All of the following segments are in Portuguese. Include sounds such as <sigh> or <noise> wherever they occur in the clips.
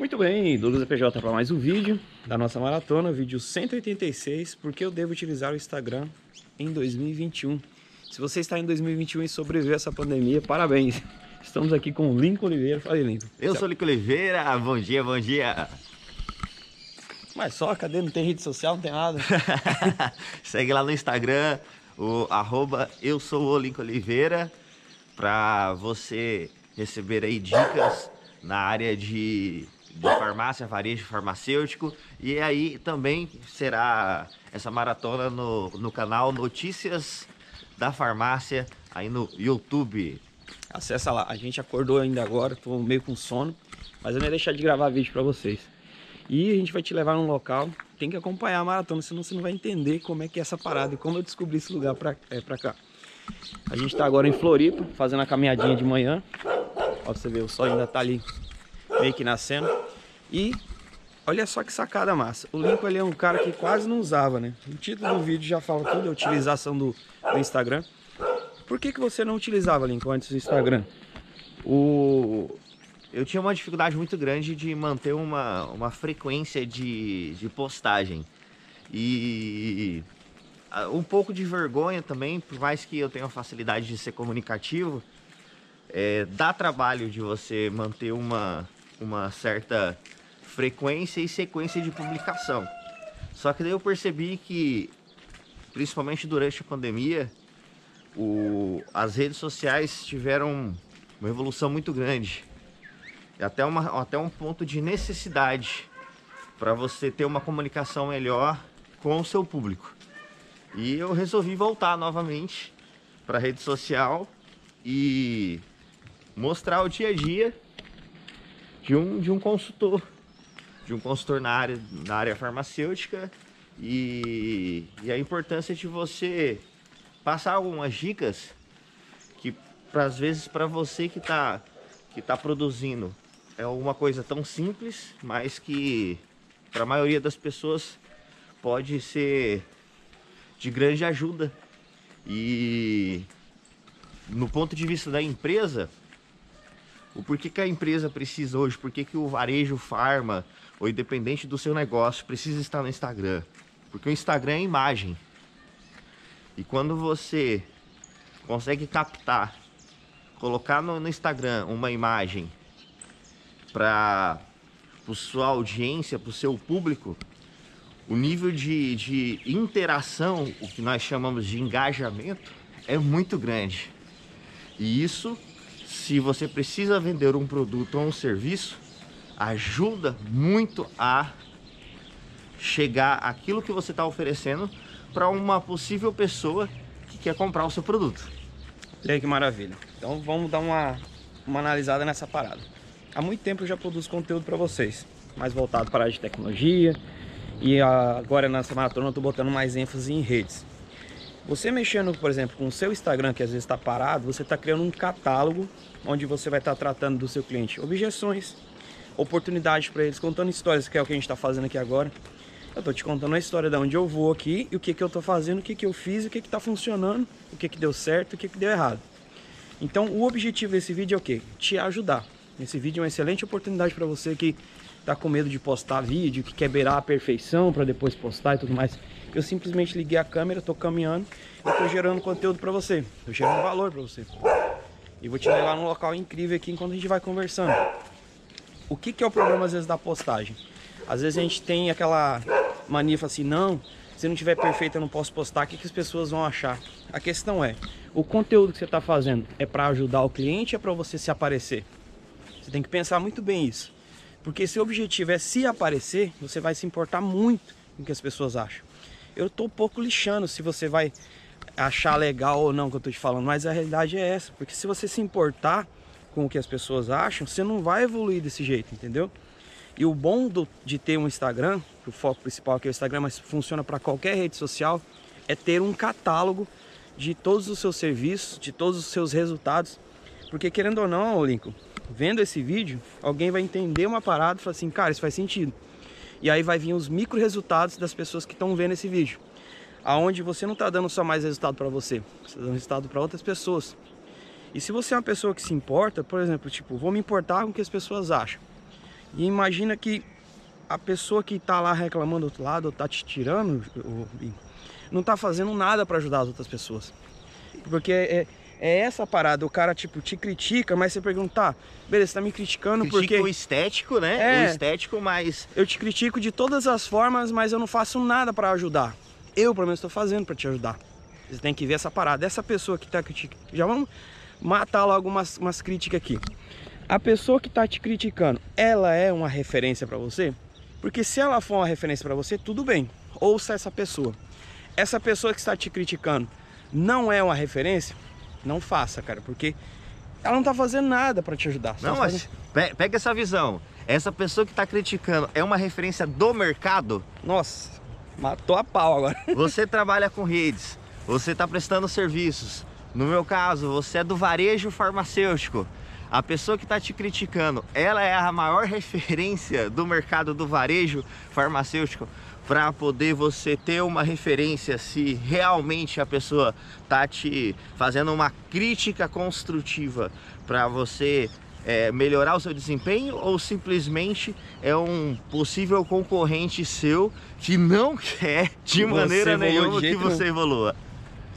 Muito bem, Douglas PJ para mais um vídeo da nossa maratona, vídeo 186, porque eu devo utilizar o Instagram em 2021. Se você está em 2021 e sobreviveu a essa pandemia, parabéns. Estamos aqui com o Lincoln Oliveira. Fala aí, Lincoln. Eu sou o Lincoln Oliveira, bom dia, bom dia. Mas só, cadê? Não tem rede social, não tem nada. <laughs> Segue lá no Instagram, o arroba eu sou o Lincoln Oliveira, para você receber aí dicas na área de de farmácia, varejo farmacêutico. E aí também será essa maratona no, no canal Notícias da Farmácia, aí no YouTube. Acessa lá. A gente acordou ainda agora, tô meio com sono, mas eu não ia deixar de gravar vídeo para vocês. E a gente vai te levar num local, tem que acompanhar a maratona, senão você não vai entender como é que é essa parada e como eu descobri esse lugar pra, é, pra cá. A gente tá agora em Floripa, fazendo a caminhadinha de manhã. Ó, você vê, o sol ainda tá ali meio que nascendo. E olha só que sacada massa. O Lincoln ele é um cara que quase não usava, né? O título do vídeo já fala tudo, a utilização do, do Instagram. Por que, que você não utilizava, Lincoln, antes do Instagram? O... Eu tinha uma dificuldade muito grande de manter uma, uma frequência de, de postagem. E um pouco de vergonha também, por mais que eu tenha facilidade de ser comunicativo, é, dá trabalho de você manter uma, uma certa frequência e sequência de publicação. Só que daí eu percebi que, principalmente durante a pandemia, o, as redes sociais tiveram uma evolução muito grande. Até, uma, até um ponto de necessidade para você ter uma comunicação melhor com o seu público. E eu resolvi voltar novamente para a rede social e mostrar o dia a dia de um, de um consultor, de um consultor na área, na área farmacêutica e, e a importância de você passar algumas dicas que, às vezes, para você que está que tá produzindo é uma coisa tão simples, mas que para a maioria das pessoas pode ser de grande ajuda. E no ponto de vista da empresa, o porquê que a empresa precisa hoje, por que o varejo farma, ou independente do seu negócio, precisa estar no Instagram. Porque o Instagram é imagem. E quando você consegue captar, colocar no, no Instagram uma imagem para sua audiência, para o seu público, o nível de, de interação, o que nós chamamos de engajamento, é muito grande. E isso se você precisa vender um produto ou um serviço, ajuda muito a chegar aquilo que você está oferecendo para uma possível pessoa que quer comprar o seu produto. E aí que maravilha. Então vamos dar uma, uma analisada nessa parada. Há muito tempo eu já produzo conteúdo para vocês, mais voltado para a área de tecnologia e agora nessa maratona eu estou botando mais ênfase em redes. Você mexendo, por exemplo, com o seu Instagram, que às vezes está parado, você está criando um catálogo onde você vai estar tá tratando do seu cliente objeções, oportunidades para eles, contando histórias, que é o que a gente está fazendo aqui agora. Eu estou te contando a história de onde eu vou aqui e o que, que eu estou fazendo, o que, que eu fiz, o que está funcionando, o que, que deu certo, o que, que deu errado. Então, o objetivo desse vídeo é o quê? Te ajudar. Esse vídeo é uma excelente oportunidade para você que está com medo de postar vídeo, que quer beirar a perfeição para depois postar e tudo mais. Eu simplesmente liguei a câmera, estou caminhando e estou gerando conteúdo para você. Estou gerando valor para você. E vou te levar num local incrível aqui enquanto a gente vai conversando. O que, que é o problema às vezes da postagem? Às vezes a gente tem aquela mania assim, não, se não tiver perfeito eu não posso postar, o que, que as pessoas vão achar? A questão é, o conteúdo que você está fazendo é para ajudar o cliente ou é para você se aparecer? Você tem que pensar muito bem isso. Porque se o objetivo é se aparecer, você vai se importar muito com o que as pessoas acham eu tô um pouco lixando se você vai achar legal ou não o que eu tô te falando, mas a realidade é essa, porque se você se importar com o que as pessoas acham, você não vai evoluir desse jeito, entendeu? E o bom do, de ter um Instagram, o foco principal aqui é o Instagram, mas funciona para qualquer rede social, é ter um catálogo de todos os seus serviços, de todos os seus resultados. Porque querendo ou não, Lincoln, vendo esse vídeo, alguém vai entender uma parada e falar assim, cara, isso faz sentido. E aí vai vir os micro resultados das pessoas que estão vendo esse vídeo. Aonde você não está dando só mais resultado para você, você está dando resultado para outras pessoas. E se você é uma pessoa que se importa, por exemplo, tipo, vou me importar com o que as pessoas acham. E imagina que a pessoa que tá lá reclamando do outro lado, ou tá te tirando, ou, não tá fazendo nada para ajudar as outras pessoas. Porque é, é essa parada, o cara tipo te critica, mas você pergunta, tá, beleza, você tá me criticando Critica porque o estético, né? É. O estético, mas eu te critico de todas as formas, mas eu não faço nada para ajudar. Eu, pelo menos, estou fazendo para te ajudar. Você tem que ver essa parada. Essa pessoa que tá criticando. Já vamos matar logo umas, umas críticas aqui. A pessoa que tá te criticando, ela é uma referência para você? Porque se ela for uma referência para você, tudo bem. Ouça essa pessoa. Essa pessoa que está te criticando não é uma referência, não faça, cara, porque ela não tá fazendo nada para te ajudar. Só não, tá mas pe- pega essa visão. Essa pessoa que tá criticando é uma referência do mercado? Nossa, matou a pau agora. <laughs> Você trabalha com redes, você está prestando serviços. No meu caso, você é do varejo farmacêutico. A pessoa que está te criticando, ela é a maior <laughs> referência do mercado do varejo farmacêutico para poder você ter uma referência se realmente a pessoa tá te fazendo uma crítica construtiva para você é, melhorar o seu desempenho ou simplesmente é um possível concorrente seu que não quer de maneira evolua nenhuma que você evolua.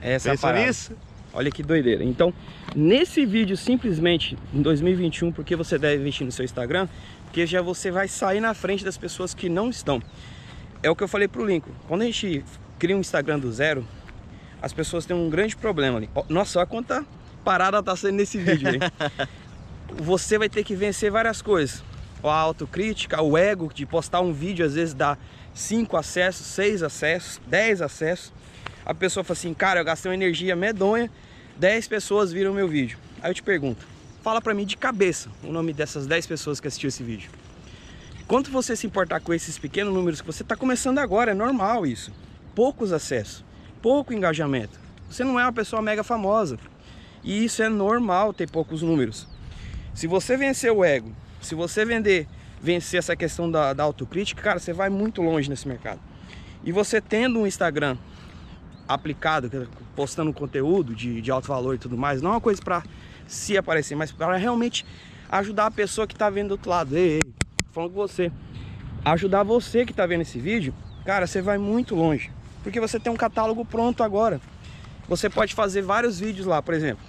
Essa é a Pensou parada. nisso? Olha que doideira. Então, nesse vídeo, simplesmente, em 2021, porque você deve investir no seu Instagram, porque já você vai sair na frente das pessoas que não estão. É o que eu falei pro Lincoln. Quando a gente cria um Instagram do zero, as pessoas têm um grande problema ali. Nossa, olha quanta parada tá sendo nesse vídeo, hein? <laughs> você vai ter que vencer várias coisas. A autocrítica, o ego de postar um vídeo, às vezes dá 5 acessos, 6 acessos, 10 acessos. A pessoa fala assim, cara, eu gastei uma energia medonha, 10 pessoas viram meu vídeo. Aí eu te pergunto, fala pra mim de cabeça o nome dessas 10 pessoas que assistiu esse vídeo. Quanto você se importar com esses pequenos números que você está começando agora, é normal isso. Poucos acessos, pouco engajamento. Você não é uma pessoa mega famosa. E isso é normal ter poucos números. Se você vencer o ego, se você vender, vencer essa questão da, da autocrítica, cara, você vai muito longe nesse mercado. E você tendo um Instagram aplicado, é postando conteúdo de, de alto valor e tudo mais, não é uma coisa para se aparecer, mas para realmente ajudar a pessoa que está vendo do outro lado. Ei, ei, falando com você. Ajudar você que está vendo esse vídeo, cara, você vai muito longe. Porque você tem um catálogo pronto agora. Você pode fazer vários vídeos lá, por exemplo.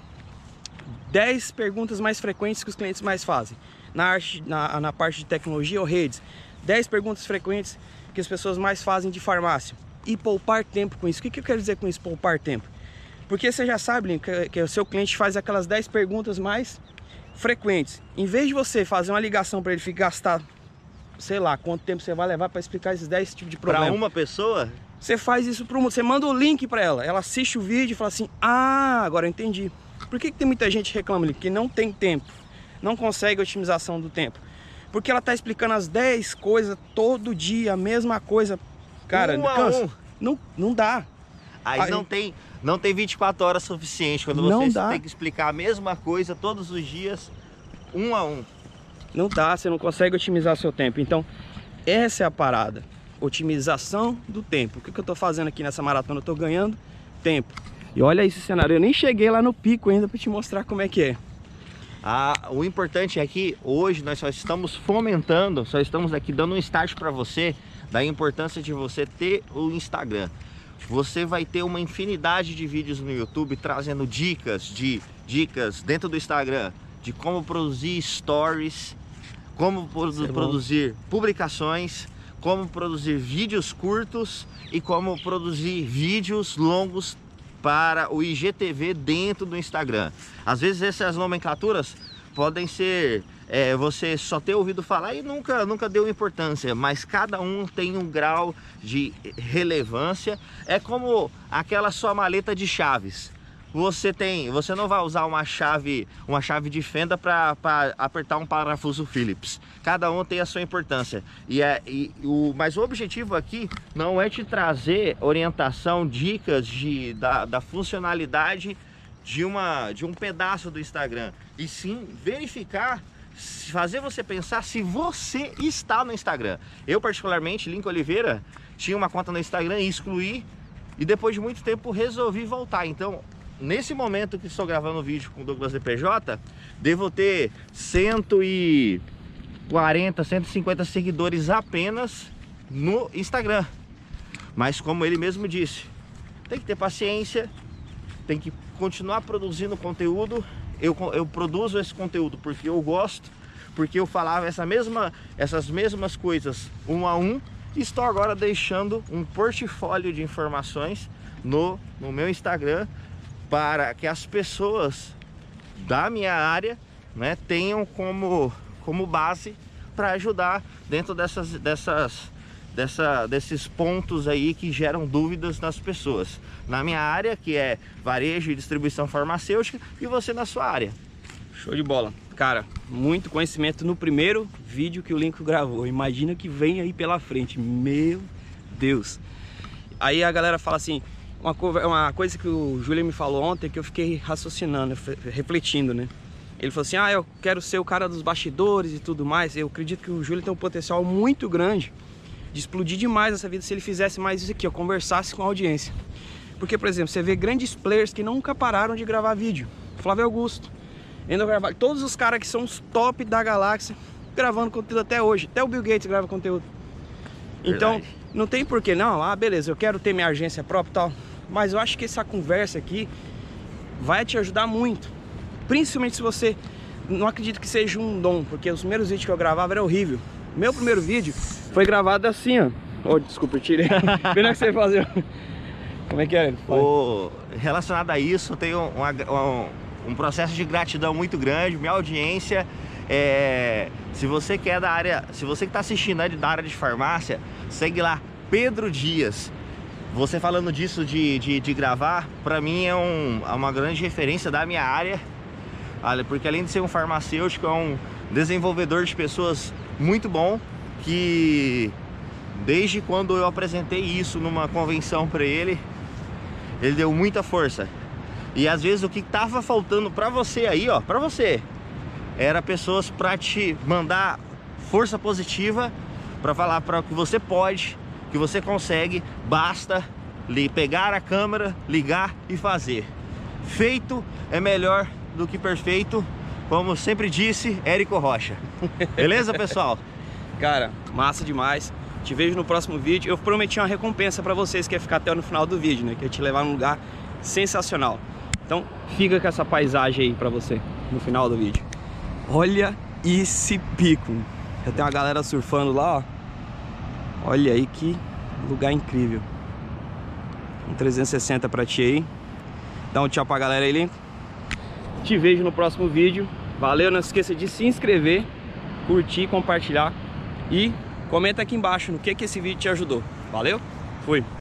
10 perguntas mais frequentes que os clientes mais fazem. Na, arte, na, na parte de tecnologia ou redes. 10 perguntas frequentes que as pessoas mais fazem de farmácia. E poupar tempo com isso. O que, que eu quero dizer com isso, poupar tempo? Porque você já sabe, que, que o seu cliente faz aquelas 10 perguntas mais frequentes. Em vez de você fazer uma ligação para ele gastar, sei lá, quanto tempo você vai levar para explicar esses 10 tipos de Para problema. uma pessoa, Você faz isso pro mundo, você manda o link para ela, ela assiste o vídeo e fala assim: "Ah, agora eu entendi". Por que, que tem muita gente reclamando que não tem tempo, não consegue otimização do tempo? Porque ela tá explicando as 10 coisas todo dia, a mesma coisa. Cara, Um cansa. um. Não, não dá. aí, Aí- não tem não tem 24 horas suficiente quando você tem que explicar a mesma coisa todos os dias, um a um. Não dá, você não consegue otimizar seu tempo. Então, essa é a parada. Otimização do tempo. O que, que eu tô fazendo aqui nessa maratona? Eu tô ganhando tempo. E olha esse cenário. Eu nem cheguei lá no pico ainda para te mostrar como é que é. Ah, o importante é que hoje nós só estamos fomentando, só estamos aqui dando um start para você da importância de você ter o Instagram. Você vai ter uma infinidade de vídeos no YouTube trazendo dicas de dicas dentro do Instagram de como produzir stories, como produ- é produzir publicações, como produzir vídeos curtos e como produzir vídeos longos para o IGTV dentro do Instagram. Às vezes essas nomenclaturas podem ser é, você só ter ouvido falar e nunca, nunca deu importância, mas cada um tem um grau de relevância. É como aquela sua maleta de chaves. Você tem, você não vai usar uma chave, uma chave de fenda para apertar um parafuso Phillips. Cada um tem a sua importância. E é, e o, mas o objetivo aqui não é te trazer orientação, dicas de, da, da funcionalidade de, uma, de um pedaço do Instagram, e sim verificar, fazer você pensar se você está no Instagram. Eu, particularmente, Lincoln Oliveira, tinha uma conta no Instagram e excluí, e depois de muito tempo resolvi voltar. Então, nesse momento que estou gravando o vídeo com o Douglas DPJ, devo ter cento e 140, 150 seguidores apenas no Instagram. Mas como ele mesmo disse, tem que ter paciência, tem que continuar produzindo conteúdo. Eu, eu produzo esse conteúdo porque eu gosto, porque eu falava essa mesma, essas mesmas coisas um a um. Estou agora deixando um portfólio de informações no, no meu Instagram para que as pessoas da minha área né, tenham como, como base para ajudar dentro dessas, dessas, dessa, desses pontos aí que geram dúvidas nas pessoas. Na minha área, que é varejo e distribuição farmacêutica, e você na sua área. Show de bola. Cara, muito conhecimento no primeiro vídeo que o Link gravou. Imagina que vem aí pela frente. Meu Deus. Aí a galera fala assim, uma, uma coisa que o Júlio me falou ontem que eu fiquei raciocinando, refletindo, né? Ele falou assim, ah, eu quero ser o cara dos bastidores e tudo mais. Eu acredito que o Júlio tem um potencial muito grande de explodir demais essa vida se ele fizesse mais isso aqui, ó, conversasse com a audiência. Porque, por exemplo, você vê grandes players que nunca pararam de gravar vídeo. Flávio Augusto, Endo gravar, todos os caras que são os top da galáxia gravando conteúdo até hoje. Até o Bill Gates grava conteúdo. Então, Verdade. Então, não tem porquê, não. Ah, beleza, eu quero ter minha agência própria e tal. Mas eu acho que essa conversa aqui vai te ajudar muito. Principalmente se você não acredita que seja um dom, porque os primeiros vídeos que eu gravava era horrível. Meu primeiro vídeo foi gravado assim, ó. Oh, desculpa, eu tirei. <laughs> Pena que você fazer. Como é que é? O... Relacionado a isso, eu tenho uma, um, um processo de gratidão muito grande. Minha audiência é, se você quer da área, se você que está assistindo é da área de farmácia, segue lá Pedro Dias. Você falando disso de, de, de gravar, para mim é, um, é uma grande referência da minha área, porque além de ser um farmacêutico, é um desenvolvedor de pessoas muito bom, que desde quando eu apresentei isso numa convenção para ele, ele deu muita força. E às vezes o que tava faltando para você aí, ó, para você, era pessoas para te mandar força positiva, para falar para que você pode, que você consegue, basta lhe pegar a câmera, ligar e fazer. Feito é melhor do que perfeito, como sempre disse Érico Rocha. <laughs> Beleza, pessoal? Cara, massa demais. Te vejo no próximo vídeo. Eu prometi uma recompensa para vocês que é ficar até no final do vídeo, né? Que é te levar num lugar sensacional. Então, fica com essa paisagem aí para você no final do vídeo. Olha esse pico. Já tem uma galera surfando lá, ó. Olha aí que lugar incrível. Um 360 pra ti aí. Dá um tchau pra galera aí. Te vejo no próximo vídeo. Valeu, não esqueça de se inscrever, curtir, compartilhar e comenta aqui embaixo no que, que esse vídeo te ajudou. Valeu? Fui!